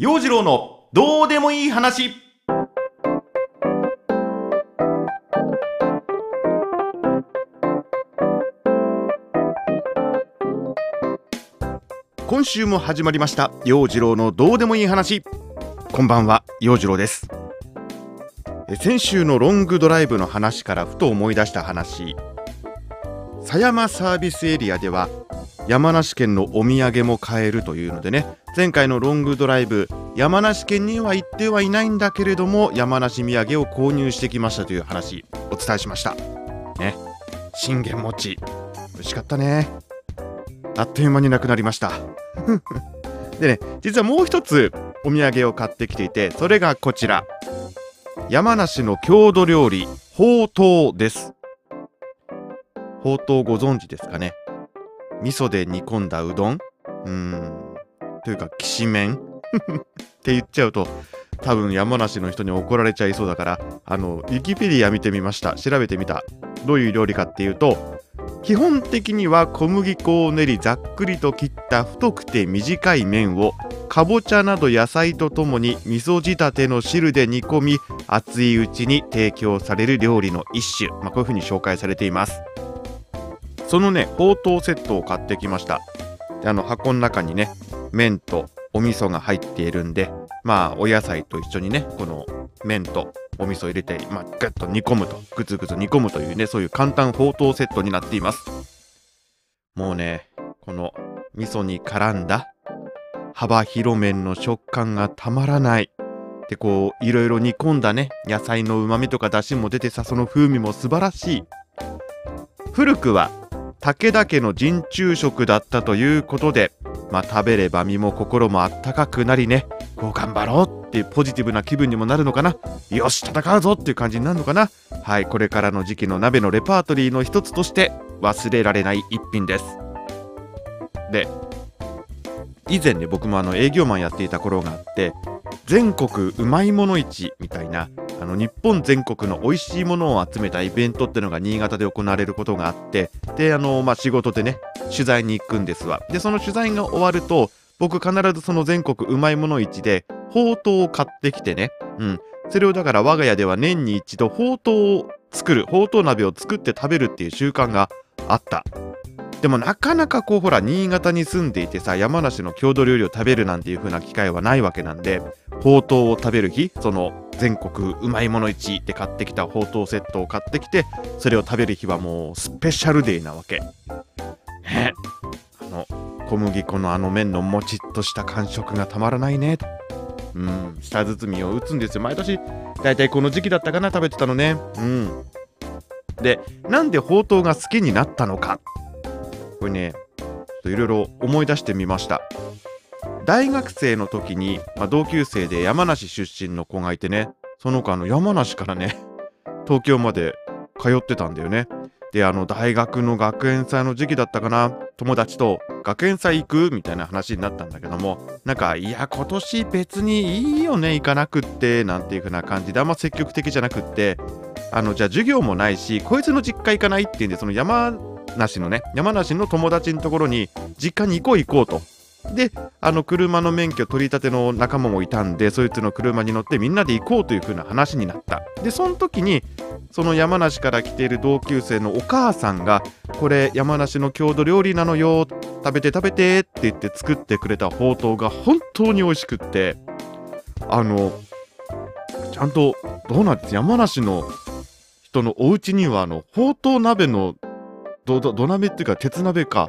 陽次郎のどうでもいい話。今週も始まりました。陽次郎のどうでもいい話。こんばんは陽次郎です。え先週のロングドライブの話からふと思い出した話。狭山サービスエリアでは山梨県のお土産も買えるというのでね前回のロングドライブ山梨県には行ってはいないんだけれども山梨土産を購入してきましたという話お伝えしました。ね。信玄餅。美味しかったね。あっという間になくなりました。でね実はもう一つお土産を買ってきていてそれがこちら。山梨の郷土料理ほうとうです。ほうとうご存知ですかね。味噌で煮込んだうどん？うーん。というかきしめん？って言っちゃうと多分山梨の人に怒られちゃいそうだからあのウィキペディア見てみました。調べてみた。どういう料理かっていうと基本的には小麦粉を練りざっくりと切った太くて短い麺をかぼちゃなど野菜とともに味噌仕立ての汁で煮込み熱いうちに提供される料理の一種、まあ、こういう風に紹介されています。そのねほうとうセットを買ってきました。であの箱の中にね麺とお味噌が入っているんでまあお野菜と一緒にねこの麺とお味噌入れて、まあ、グッと煮込むとグツグツ煮込むというねそういう簡単ほうとうセットになっています。もうねこの味噌に絡んだ幅広麺の食感がたまらない。でこういろいろ煮込んだね野菜のうまみとか出汁も出てさその風味も素晴らしい。古くは武田家の陣中食だったということでまあ食べれば身も心もあったかくなりねこう頑張ろうっていうポジティブな気分にもなるのかな。よし戦うぞっていう感じになるのかな。はいこれからの時期の鍋のレパートリーの一つとして忘れられない一品です。で以前ね僕もあの営業マンやっていた頃があって全国うまいもの市みたいなあの日本全国の美味しいものを集めたイベントっていうのが新潟で行われることがあってであの、まあ、仕事でね取材に行くんですわ。でその取材が終わると僕必ずその全国うまいもの市でほうとうを買ってきてねうん。それをだから我が家では年に一度ほうとうを作るほうとう鍋を作って食べるっていう習慣があった。でもなかなかこうほら新潟に住んでいてさ山梨の郷土料理を食べるなんていう風な機会はないわけなんでほうとうを食べる日その全国うまいもの市で買ってきたほうとうセットを買ってきてそれを食べる日はもうスペシャルデーなわけ。ね。あの小麦粉のあの麺のもちっとした感触がたまらないね。うん。舌包みを打つんですよ。毎年だいたいこの時期だったかな食べてたのね。うん。でなんでほうとうが好きになったのか。これねいろいろ思い出してみました。大学生の時に、まあ、同級生で山梨出身の子がいてねその子の山梨からね 東京まで通ってたんだよね。であの大学の学園祭の時期だったかな友達と学園祭行くみたいな話になったんだけどもなんかいや今年別にいいよね行かなくってなんていう風な感じであんま積極的じゃなくってあのじゃあ授業もないしこいつの実家行かないっていうんでその山梨のね山梨の友達のところに実家に行こう行こうと。であの車の免許取り立ての仲間もいたんでそいつの車に乗ってみんなで行こうという風な話になった。でその時にその山梨から来ている同級生のお母さんがこれ山梨の郷土料理なのよ食べて食べてって言って作ってくれたほうとうが本当に美味しくって。あのちゃんとどうなんです？山梨の人のお家にはあのほうとう鍋の土土鍋っていうか鉄鍋か。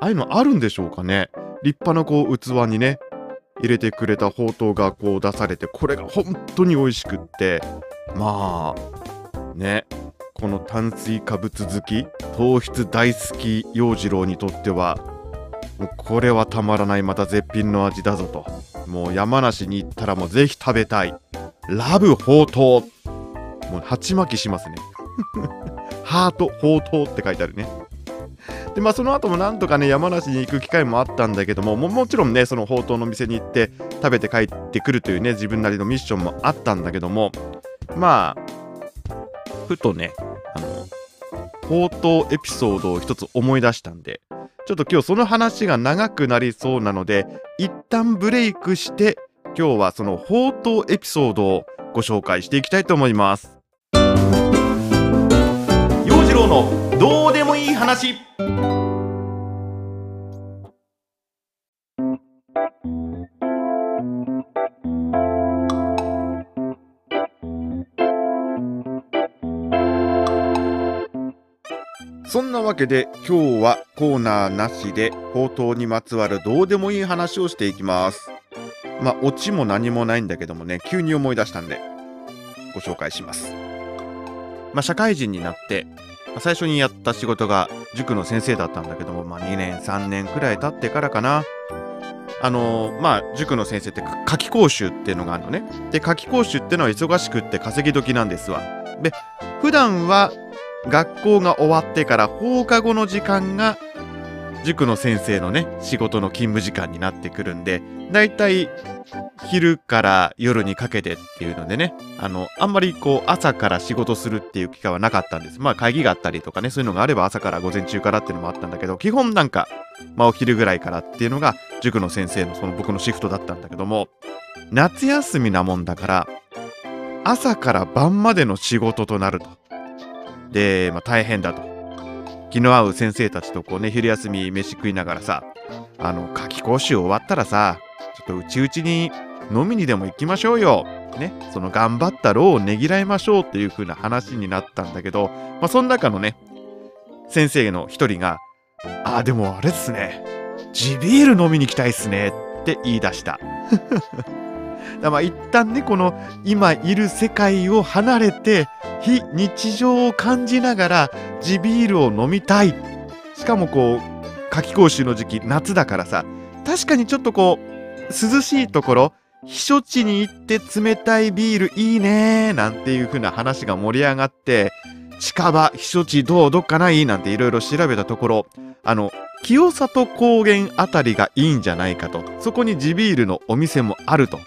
ああいうのあるんでしょうかね。立派なこう器にね入れてくれたほうとうがこう出されてこれが本当に美味しくって。まあね。この炭水化物好き糖質大好き洋次郎にとってはもうこれはたまらないまた絶品の味だぞと。もう山梨に行ったらもうぜひ食べたい。ラブほうとうもう鉢巻きしますね。ハートほうとうって書いてあるね。でまあその後もなんとかね山梨に行く機会もあったんだけどももちろんねそのほうとうの店に行って食べて帰ってくるというね自分なりのミッションもあったんだけどもまあふとねあのほうとうエピソードを一つ思い出したんでちょっと今日その話が長くなりそうなので一旦ブレイクして今日はその宝刀エピソードをご紹介していきたいと思います。陽次郎のどうでもいい話。そんなわけで今日はコーナーなしで宝刀にまつわるどうでもいい話をしていきます。まあオチも何もないんだけどもね急に思い出したんでご紹介します。まあ社会人になって最初にやった仕事が塾の先生だったんだけどもまあ2年3年くらい経ってからかな。あのーまあ塾の先生って夏期講習っていうのがあるのね。で夏期講習ってのは忙しくって稼ぎ時なんですわ。で普段は学校が終わってから放課後の時間が塾の先生のね仕事の勤務時間になってくるんでだいたい昼から夜にかけてっていうのでねあのあんまりこう朝から仕事するっていう機会はなかったんですまあ会議があったりとかねそういうのがあれば朝から午前中からっていうのもあったんだけど基本なんかまあお昼ぐらいからっていうのが塾の先生のその僕のシフトだったんだけども夏休みなもんだから朝から晩までの仕事となるとで、まあ、大変だと。気の合う先生たちとこうね、昼休み飯食いながらさ、あの、夏期講習終わったらさ、っとうちうちに飲みにでも行きましょうよ。ね、その頑張った労をねぎらいましょうっていう風な話になったんだけど、まあ、その中のね、先生の一人が、あ、でもあれっすね、地ビール飲みに行きたいっすねって言い出した。だまあ一旦ねこの今いる世界を離れて非日常を感じながら地ビールを飲みたいしかもこう夏期講習の時期夏だからさ確かにちょっとこう涼しいところ避暑地に行って冷たいビールいいねなんていう風な話が盛り上がって近場避暑地どうどっかない？なんていろいろ調べたところあの清里高原あたりがいいんじゃないかと。そこに地ビールのお店もあると。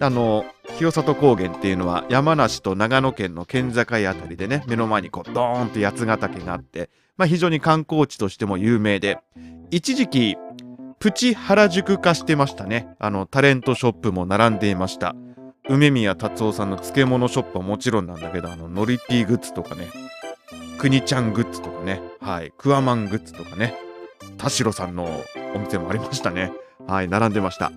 あの清里高原っていうのは山梨と長野県の県境あたりでね目の前にこうドーンと八ヶ岳があって、まあ、非常に観光地としても有名で一時期プチ原宿化してましたね。あのタレントショップも並んでいました。梅宮達夫さんの漬物ショップはもちろんなんだけどあのノリピーグッズとかね。くにちゃんグッズとかね。はい。クワマングッズとかね。田代さんのお店もありましたね。はい。並んでました。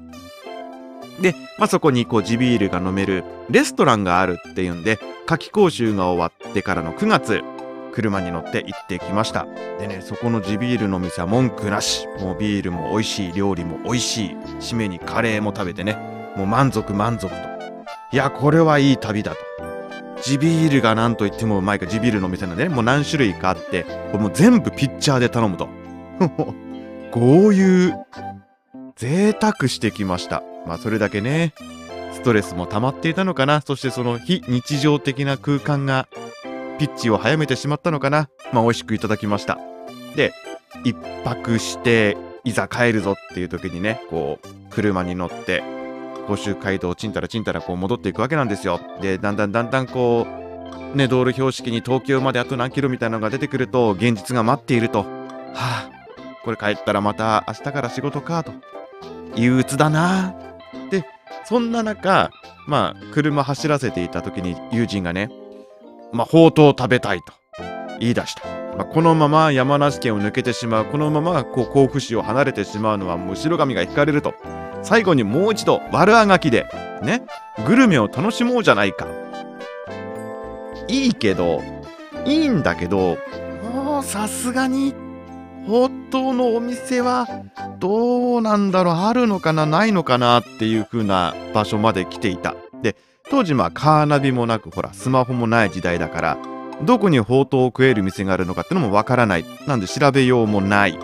で、まあ、そこにこう地ビールが飲めるレストランがあるっていうんで夏期講習が終わってからの9月。車に乗って行ってきました。でねそこの地ビールの店は文句なし。もうビールも美味しい料理も美味しい。締めにカレーも食べてね。もう満足満足と。いやこれはいい旅だと。地ビールが何と言ってもうまいか地ビールの店なんでねもう何種類かあってこれもう全部ピッチャーで頼むと。こういう贅沢してきました。まあそれだけねストレスも溜まっていたのかな。そしてその非日常的な空間がピッチを早めてしまったのかな？まあ美味しくいただきました。で一泊していざ帰るぞっていう時にねこう車に乗って甲州街道ちんたらちんたらこう戻っていくわけなんですよ。でだんだんだんだんこうね道路標識に東京まであと何キロみたいなのが出てくると現実が待っていると。はあこれ帰ったらまた明日から仕事かと。憂鬱だな。でそんな中まあ車走らせていた時に友人がねまあほうとう食べたいと言い出した、まあ、このまま山梨県を抜けてしまうこのままこう甲府市を離れてしまうのは後ろ髪が引かれると。最後にもう一度悪あがきでねグルメを楽しもうじゃないか。いいけどいいんだけどもうさすがにほうとうのお店はどうなんだろうあるのかなないのかなっていう風な場所まで来ていた。で当時まあカーナビもなくほらスマホもない時代だからどこにほうとうを食える店があるのかってのもわからない。なんで調べようもない。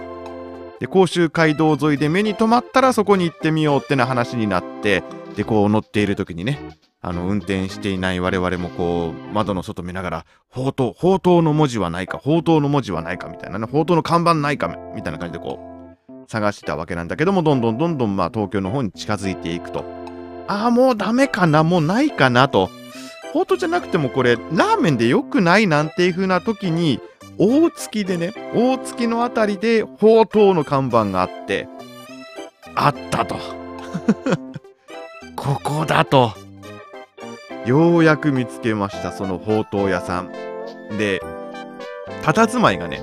で甲州街道沿いで目に留まったらそこに行ってみようってな話になってでこう乗っている時にねあの運転していない我々もこう窓の外見ながら「宝刀宝刀の文字はないか宝刀の文字はないか」みたいなね宝刀の看板ないかみたいな感じでこう探したわけなんだけどもどんどんどんどんまあ東京の方に近づいていくと。ああもうダメかなもうないかなと。宝刀じゃなくてもこれラーメンでよくないなんていう風な時に大月でね大月のあたりで宝刀の看板があってあったと。ここだと。ようやく見つけましたそのほうとう屋さん。で佇まいがね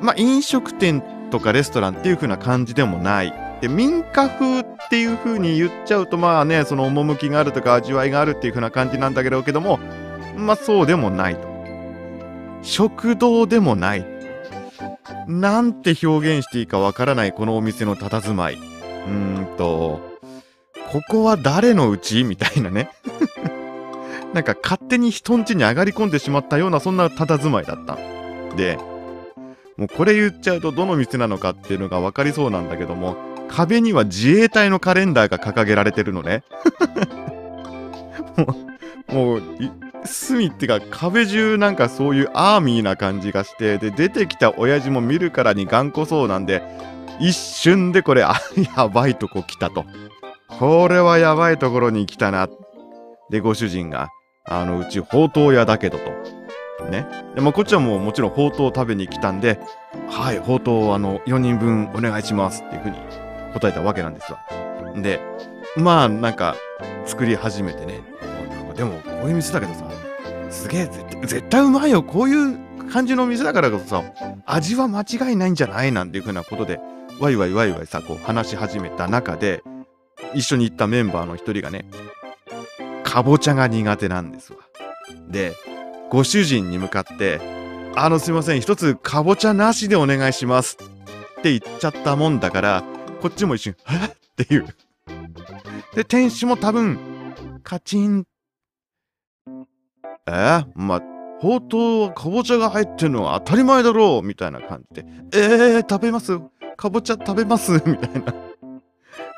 まあ飲食店とかレストランっていう風な感じでもない。で民家風っていう風に言っちゃうとまあねその趣があるとか味わいがあるっていう風な感じなんだけどけどもまあそうでもないと。食堂でもない。なんて表現していいかわからないこのお店の佇まい。うーんと。ここは誰のうちみたいなね。なんか勝手に人ん家に上がり込んでしまったようなそんな佇まいだった。でもうこれ言っちゃうとどの店なのかっていうのが分かりそうなんだけども壁には自衛隊のカレンダーが掲げられてるのね。もうもう隅ってか壁中なんかそういうアーミーな感じがしてで出てきた親父も見るからに頑固そうなんで一瞬でこれあやばいとこ来たと。これはやばいところに来たな。でご主人があのうちほうとう屋だけどと。ね。でもこっちはもうもちろんほうとうを食べに来たんではいほうとうあの4人分お願いしますっていうふうに答えたわけなんですわ。でまあなんか作り始めてね。でもこういう店だけどさすげえ絶対うまいよ。こういう感じの店だからこそさ味は間違いないんじゃないなんていうふうなことでワイワイワイワイさこう話し始めた中で一緒に行ったメンバーの一人がねかぼちゃが苦手なんですわ。でご主人に向かって「あのすいません一つかぼちゃなしでお願いします」って言っちゃったもんだからこっちも一瞬「え？っ?」っていう。で店主も多分カチン。え？ー、まあ、ほうとうはかぼちゃが入ってるのは当たり前だろうみたいな感じで、え？ー、食べますかぼちゃ食べます。みたいな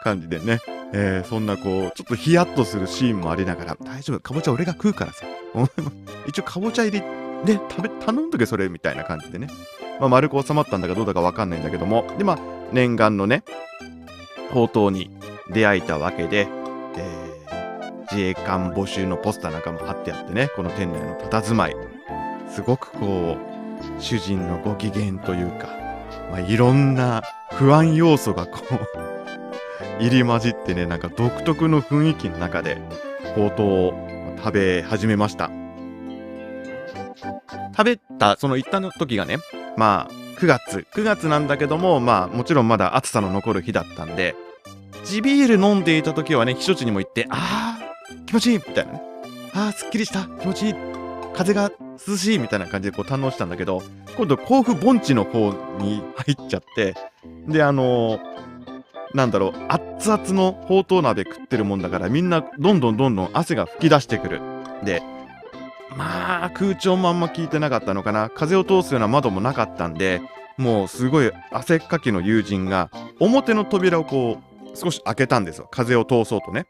感じでね、えー、そんなこう、ちょっとヒヤッとするシーンもありながら、大丈夫、かぼちゃ俺が食うからさ、一応かぼちゃ入り、ね、食べ、頼んどけそれみたいな感じでね、まあ、丸く収まったんだかどうだかわかんないんだけども、で、まあ、念願のね、ほうとうに出会えたわけで、えー自衛官募集のポスターなんかも貼ってあってね、この店内の佇まい。すごくこう、主人のご機嫌というか、まあ、いろんな不安要素がこう 入り混じってね、なんか独特の雰囲気の中で、ほうとうを食べ始めました。食べた、その行ったの時がね、まあ、9月、9月なんだけども、まあ、もちろんまだ暑さの残る日だったんで、地ビール飲んでいた時はね、避暑地にも行って、あ気持ちいいみたいなね。ああ、すっきりした。気持ちいい。風が涼しいみたいな感じでこう堪能したんだけど、今度甲府盆地の方に入っちゃって、で、あのー、なんだろう、熱々のほうとう鍋食ってるもんだからみんなどんどんどんどん汗が噴き出してくる。で、まあ空調もあんま効いてなかったのかな。風を通すような窓もなかったんで、もうすごい汗っかきの友人が表の扉をこう少し開けたんですよ。風を通そうとね。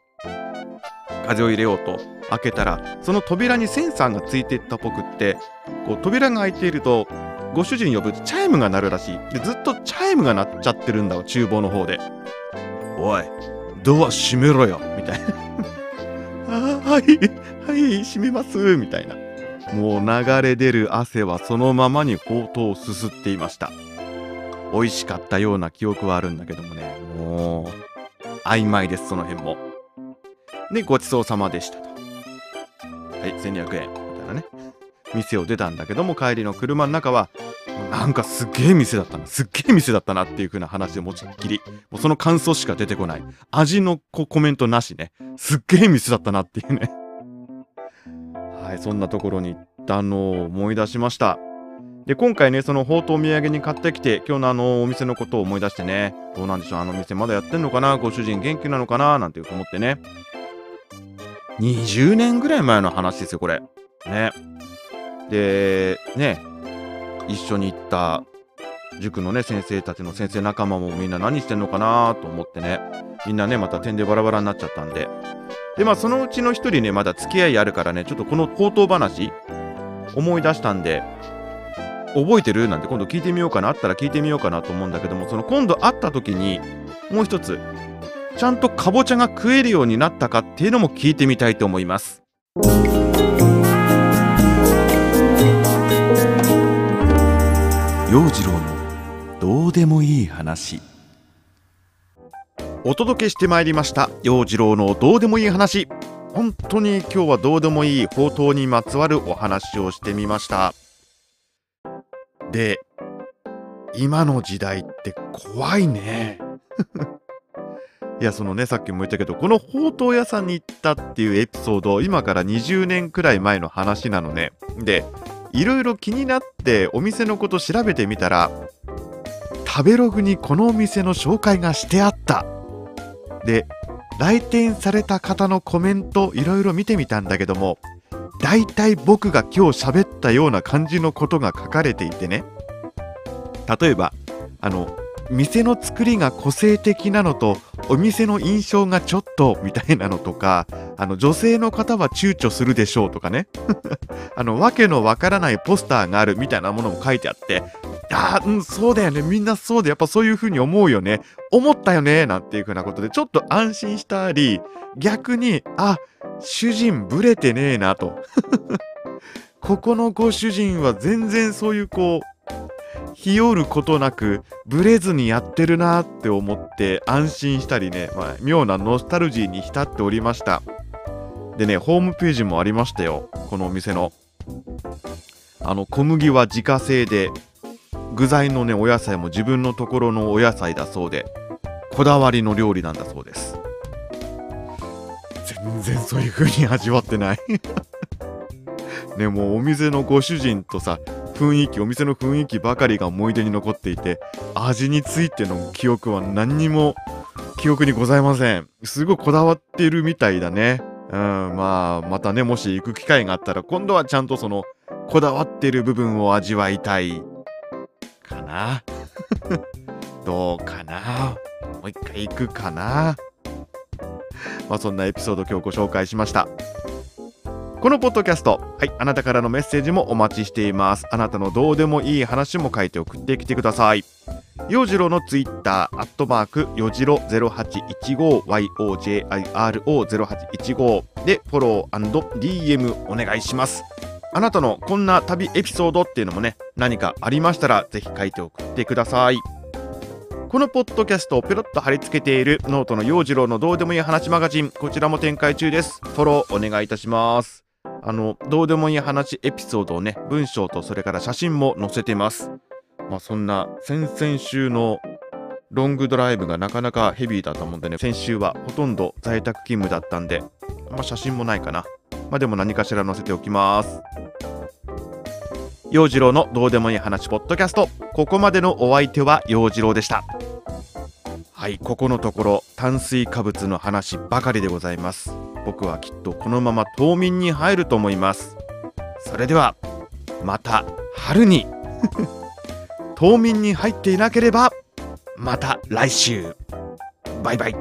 風を入れようと開けたらその扉にセンサーがついていったっぽくってこう扉が開いているとご主人呼ぶとチャイムが鳴るらしいでずっとチャイムが鳴っちゃってるんだわ厨房の方でおいドア閉めろよみたいなはいはい閉めますみたいなもう流れ出る汗はそのままにほうとうをすすっていました美味しかったような記憶はあるんだけどもねもう曖昧ですその辺もで、ごちそうさまでしたと。はい、1200円。みたいなね。店を出たんだけども、帰りの車の中は、なんかすっげえ店だったな。すっげえ店だったなっていう風な話で持ちっきり。もうその感想しか出てこない。味のコメントなしね。すっげえ店だったなっていうね。はい、そんなところに行ったのを思い出しました。で、今回ね、そのほうとう土産に買ってきて、今日のあのお店のことを思い出してね、どうなんでしょう、あの店まだやってんのかな？ご主人元気なのかな？なんて思ってね。20年ぐらい前の話ですよ、これ。ね。で、ね、一緒に行った塾のね、先生たちの先生仲間もみんな何してんのかなと思ってね、みんなね、また点でバラバラになっちゃったんで。で、まあ、そのうちの一人ね、まだ付き合いあるからね、ちょっとこの口頭話、思い出したんで、覚えてるなんて今度聞いてみようかな、あったら聞いてみようかなと思うんだけども、その今度会った時に、もう一つ、ちゃんとかぼちゃが食えるようになったかっていうのも聞いてみたいと思います陽次郎のどうでもいい話。お届けしてまいりました。陽次郎のどうでもいい話。本当に今日はどうでもいい宝刀にまつわるお話をしてみました。で今の時代って怖いね。いやそのねさっきも言ったけどこの宝刀屋さんに行ったっていうエピソード今から20年くらい前の話なのね。でいろいろ気になってお店のこと調べてみたら食べログにこのお店の紹介がしてあった。で来店された方のコメントいろいろ見てみたんだけども大体僕が今日喋ったような感じのことが書かれていてね。例えばあの店の作りが個性的なのとお店の印象がちょっとみたいなのとかあの女性の方は躊躇するでしょうとかね あの訳のわからないポスターがあるみたいなものも書いてあってああ、うん、そうだよね。みんなそうで、やっぱそういう風に思うよね。思ったよね。なんていう風なことで、ちょっと安心したり、逆に、あ、主人ブレてねえなと。ここのご主人は全然そういうこう、日和ることなく、ブレずにやってるなって思って安心したりね、まあ、妙なノスタルジーに浸っておりました。でね、ホームページもありましたよ。このお店の。あの、小麦は自家製で、具材のねお野菜も自分のところのお野菜だそうでこだわりの料理なんだそうです全然そういう風に味わってない ねもうお店のご主人とさ雰囲気お店の雰囲気ばかりが思い出に残っていて味についての記憶は何にも記憶にございません。すごいこだわってるみたいだね。うんまあまたねもし行く機会があったら今度はちゃんとそのこだわってる部分を味わいたい。かな？どうかな？もう一回行くかな？まあそんなエピソード今日ご紹介しました。このポッドキャスト、はい、あなたからのメッセージもお待ちしています。あなたのどうでもいい話も書いて送ってきてください。洋次郎のツイッター、アットマーク、よじろ0815、YOJIRO0815 でフォロー &DM お願いします。あなたのこんな旅エピソードっていうのもね、何かありましたら、ぜひ書いて送ってください。このポッドキャストをペロッと貼り付けているノートの陽次郎のどうでもいい話マガジン、こちらも展開中です。フォローお願いいたします。あの、どうでもいい話エピソードをね、文章とそれから写真も載せてます。まあそんな先々週のロングドライブがなかなかヘビーだったもんでね、先週はほとんど在宅勤務だったんで、まあ写真もないかな。まあでも何かしら載せておきます。陽次郎のどうでもいい話ポッドキャスト。ここまでのお相手は陽次郎でした。はい、ここのところ炭水化物の話ばかりでございます。僕はきっとこのまま冬眠に入ると思います。それでは、また春に 冬眠に入っていなければ、また来週。バイバイ。